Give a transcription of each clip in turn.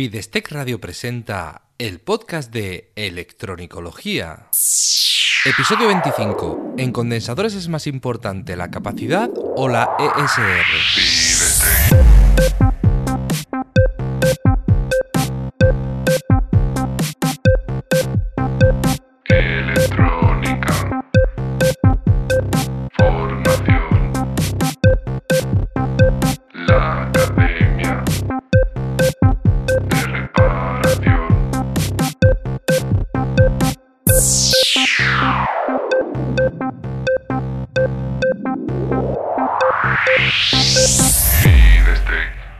Fidestec Radio presenta el podcast de Electronicología. Episodio 25. ¿En condensadores es más importante la capacidad o la ESR?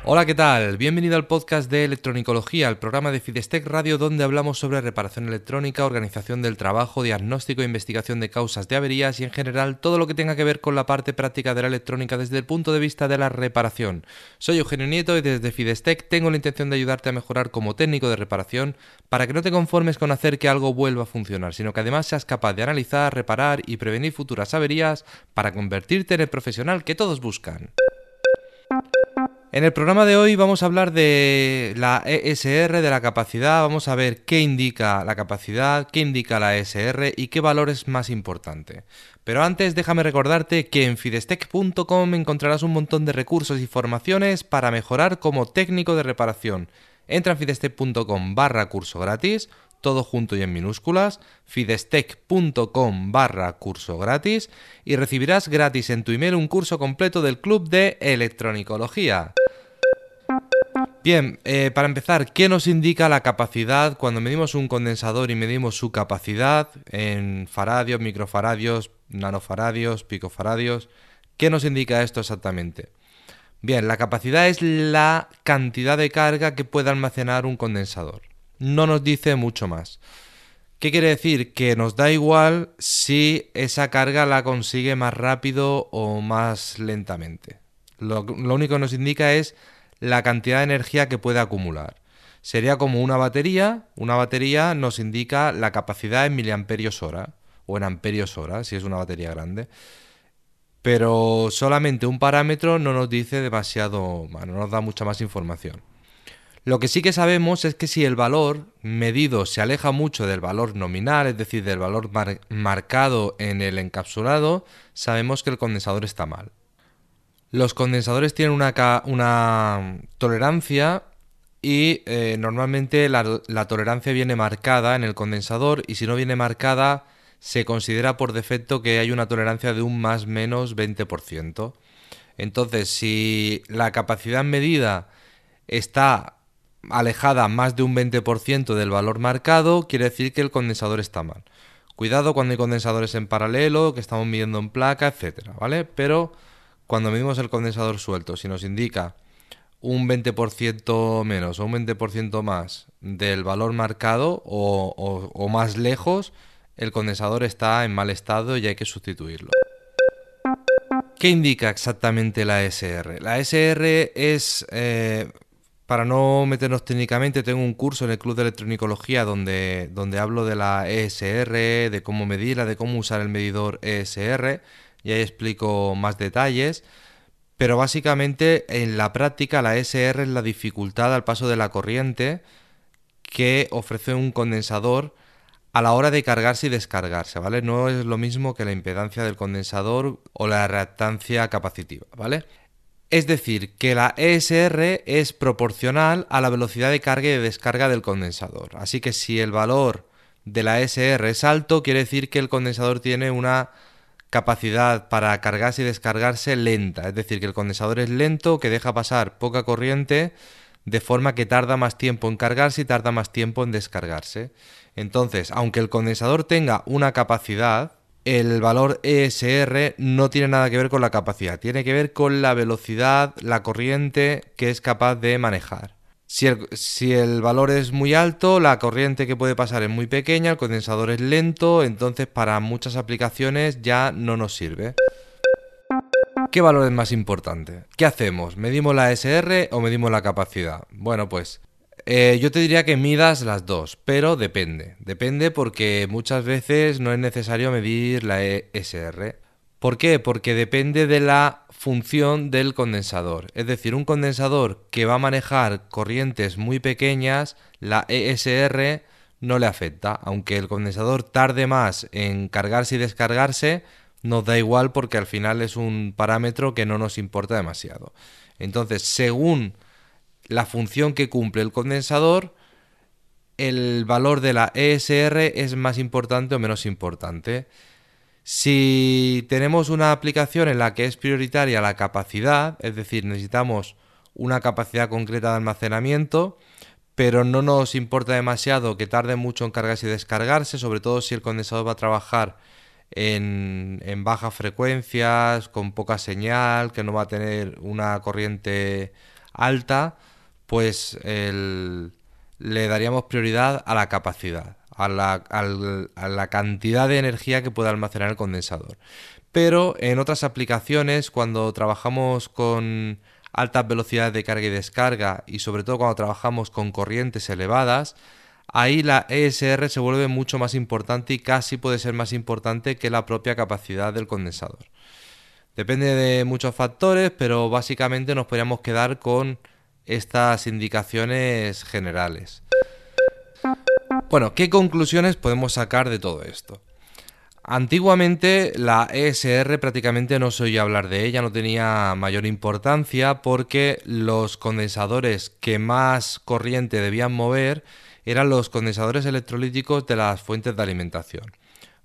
Hola, ¿qué tal? Bienvenido al podcast de Electronicología, el programa de Fidestec Radio donde hablamos sobre reparación electrónica, organización del trabajo, diagnóstico e investigación de causas de averías y en general todo lo que tenga que ver con la parte práctica de la electrónica desde el punto de vista de la reparación. Soy Eugenio Nieto y desde Fidestec tengo la intención de ayudarte a mejorar como técnico de reparación para que no te conformes con hacer que algo vuelva a funcionar, sino que además seas capaz de analizar, reparar y prevenir futuras averías para convertirte en el profesional que todos buscan. En el programa de hoy vamos a hablar de la ESR, de la capacidad, vamos a ver qué indica la capacidad, qué indica la ESR y qué valor es más importante. Pero antes déjame recordarte que en fidestec.com encontrarás un montón de recursos y formaciones para mejorar como técnico de reparación. Entra en fidestec.com barra curso gratis, todo junto y en minúsculas, fidestec.com barra curso gratis y recibirás gratis en tu email un curso completo del Club de Electronicología. Bien, eh, para empezar, ¿qué nos indica la capacidad cuando medimos un condensador y medimos su capacidad en faradios, microfaradios, nanofaradios, picofaradios? ¿Qué nos indica esto exactamente? Bien, la capacidad es la cantidad de carga que puede almacenar un condensador. No nos dice mucho más. ¿Qué quiere decir? Que nos da igual si esa carga la consigue más rápido o más lentamente. Lo, único que nos indica es la cantidad de energía que puede acumular. Sería como una batería. Una batería nos indica la capacidad en miliamperios hora o en amperios hora, si es una batería grande. Pero solamente un parámetro no nos dice demasiado, no nos da mucha más información. Lo que sí que sabemos es que si el valor medido se aleja mucho del valor nominal, es decir, del valor mar- marcado en el encapsulado, sabemos que el condensador está mal. Los condensadores tienen una tolerancia y eh, normalmente la, la tolerancia viene marcada en el condensador y si no viene marcada se considera por defecto que hay una tolerancia de un más menos 20%. Entonces, si la capacidad medida está alejada más de un 20% del valor marcado, quiere decir que el condensador está mal. Cuidado cuando hay condensadores en paralelo, que estamos midiendo en placa, etcétera, ¿vale? Pero cuando medimos el condensador suelto, si nos indica un 20% menos o un 20% más del valor marcado o, más lejos, el condensador está en mal estado y hay que sustituirlo. ¿Qué indica exactamente la SR? La SR es, eh, para no meternos técnicamente, tengo un curso en el Club de Electronicología donde, donde hablo de la ESR, de cómo medirla, de cómo usar el medidor ESR, y ahí explico más detalles. Pero básicamente en la práctica la ESR es la dificultad al paso de la corriente que ofrece un condensador a la hora de cargarse y descargarse, ¿vale? No es lo mismo que la impedancia del condensador o la reactancia capacitiva, ¿vale? Es decir, que la ESR es proporcional a la velocidad de carga y de descarga del condensador. Así que si el valor de la ESR es alto, quiere decir que el condensador tiene una capacidad para cargarse y descargarse lenta. Es decir, que el condensador es lento, que deja pasar poca corriente, de forma que tarda más tiempo en cargarse y tarda más tiempo en descargarse. Entonces, aunque el condensador tenga una capacidad, el valor ESR no tiene nada que ver con la capacidad, tiene que ver con la velocidad, la corriente que es capaz de manejar. Si el, si el valor es muy alto, la corriente que puede pasar es muy pequeña, el condensador es lento, entonces para muchas aplicaciones ya no nos sirve. ¿Qué valor es más importante? ¿Qué hacemos? ¿Medimos la SR o medimos la capacidad? Bueno, pues eh, yo te diría que midas las dos, pero depende. Depende porque muchas veces no es necesario medir la ESR. ¿Por qué? Porque depende de la función del condensador. Es decir, un condensador que va a manejar corrientes muy pequeñas, la ESR no le afecta. Aunque el condensador tarde más en cargarse y descargarse, nos da igual porque al final es un parámetro que no nos importa demasiado. Entonces, según la función que cumple el condensador, el valor de la ESR es más importante o menos importante. Si tenemos una aplicación en la que es prioritaria la capacidad, es decir, necesitamos una capacidad concreta de almacenamiento, pero no nos importa demasiado que tarde mucho en cargarse y descargarse, sobre todo si el condensador va a trabajar en, bajas frecuencias, con poca señal, que no va a tener una corriente alta, pues le daríamos prioridad a la capacidad, a la, a la cantidad de energía que puede almacenar el condensador. Pero en otras aplicaciones, cuando trabajamos con altas velocidades de carga y descarga y sobre todo cuando trabajamos con corrientes elevadas, ahí la ESR se vuelve mucho más importante y casi puede ser más importante que la propia capacidad del condensador. Depende de muchos factores, pero básicamente nos podríamos quedar con estas indicaciones generales. Bueno, ¿qué conclusiones podemos sacar de todo esto? Antiguamente la ESR prácticamente no se oía hablar de ella, no tenía mayor importancia porque los condensadores que más corriente debían mover eran los condensadores electrolíticos de las fuentes de alimentación.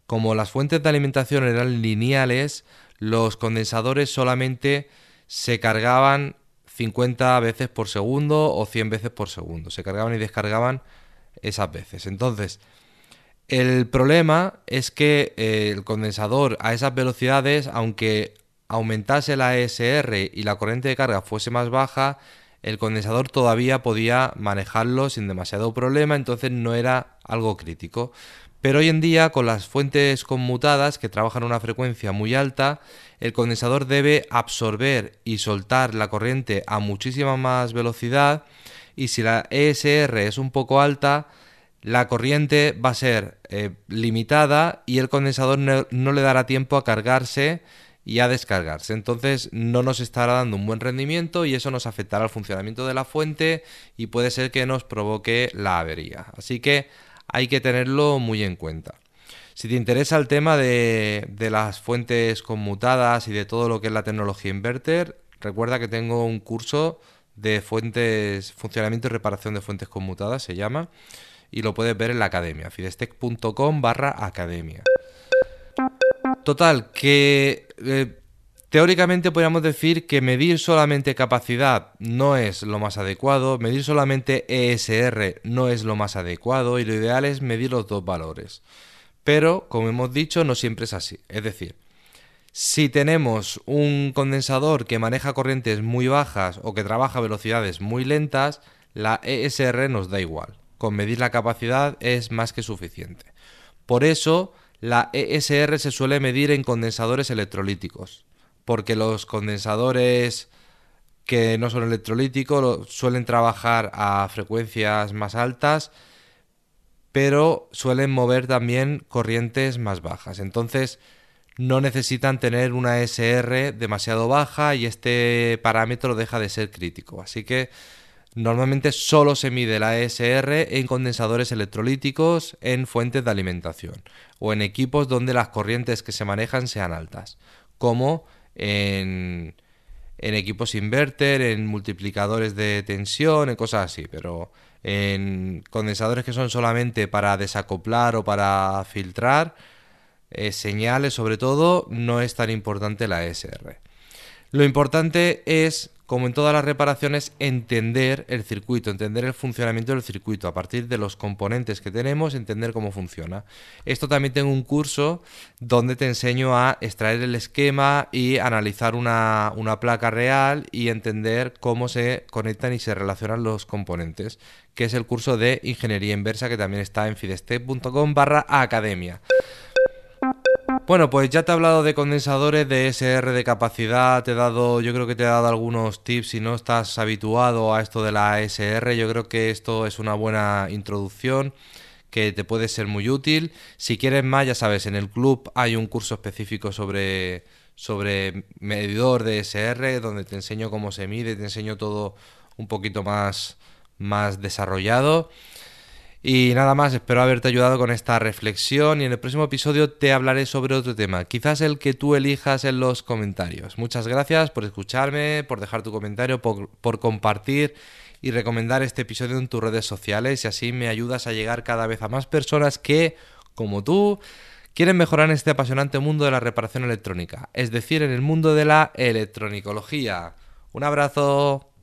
Como las fuentes de alimentación eran lineales, los condensadores solamente se cargaban 50 veces por segundo o 100 veces por segundo. Se cargaban y descargaban esas veces. Entonces, el problema es que eh, el condensador a esas velocidades, aunque aumentase la ESR y la corriente de carga fuese más baja, el condensador todavía podía manejarlo sin demasiado problema, entonces no era algo crítico. Pero hoy en día, con las fuentes conmutadas que trabajan a una frecuencia muy alta, el condensador debe absorber y soltar la corriente a muchísima más velocidad y si la ESR es un poco alta, la corriente va a ser eh, limitada y el condensador no, le dará tiempo a cargarse y a descargarse. Entonces no nos estará dando un buen rendimiento y eso nos afectará al funcionamiento de la fuente y puede ser que nos provoque la avería. Así que hay que tenerlo muy en cuenta. Si te interesa el tema de, las fuentes conmutadas y de todo lo que es la tecnología inverter, recuerda que tengo un curso de fuentes, funcionamiento y reparación de fuentes conmutadas, se llama y lo puedes ver en la academia, fidestec.com barra academia. Total, que eh, teóricamente podríamos decir que medir solamente capacidad no es lo más adecuado, medir solamente ESR no es lo más adecuado y lo ideal es medir los dos valores. Pero, como hemos dicho, no siempre es así. Es decir, si tenemos un condensador que maneja corrientes muy bajas o que trabaja a velocidades muy lentas, la ESR nos da igual con medir la capacidad es más que suficiente. Por eso, la ESR se suele medir en condensadores electrolíticos, porque los condensadores que no son electrolíticos suelen trabajar a frecuencias más altas, pero suelen mover también corrientes más bajas. Entonces, no necesitan tener una ESR demasiado baja y este parámetro deja de ser crítico. Así que Normalmente solo se mide la ESR en condensadores electrolíticos en fuentes de alimentación o en equipos donde las corrientes que se manejan sean altas, como en, equipos inverter, en multiplicadores de tensión, en cosas así, pero en condensadores que son solamente para desacoplar o para filtrar eh, señales sobre todo, no es tan importante la ESR. Lo importante es como en todas las reparaciones, entender el circuito, entender el funcionamiento del circuito, a partir de los componentes que tenemos, entender cómo funciona. Esto también tengo un curso donde te enseño a extraer el esquema y analizar una, placa real y entender cómo se conectan y se relacionan los componentes, que es el curso de Ingeniería Inversa que también está en fidestep.com barra academia. Bueno, pues ya te he hablado de condensadores, de SR de capacidad, te he dado, yo creo que te he dado algunos tips si no estás habituado a esto de la SR, yo creo que esto es una buena introducción que te puede ser muy útil. Si quieres más, ya sabes, en el club hay un curso específico sobre, sobre medidor de SR, donde te enseño cómo se mide, te enseño todo un poquito más, más desarrollado. Y nada más, espero haberte ayudado con esta reflexión y en el próximo episodio te hablaré sobre otro tema, quizás el que tú elijas en los comentarios. Muchas gracias por escucharme, por dejar tu comentario, por, compartir y recomendar este episodio en tus redes sociales y así me ayudas a llegar cada vez a más personas que, como tú, quieren mejorar en este apasionante mundo de la reparación electrónica, es decir, en el mundo de la electronicología. Un abrazo.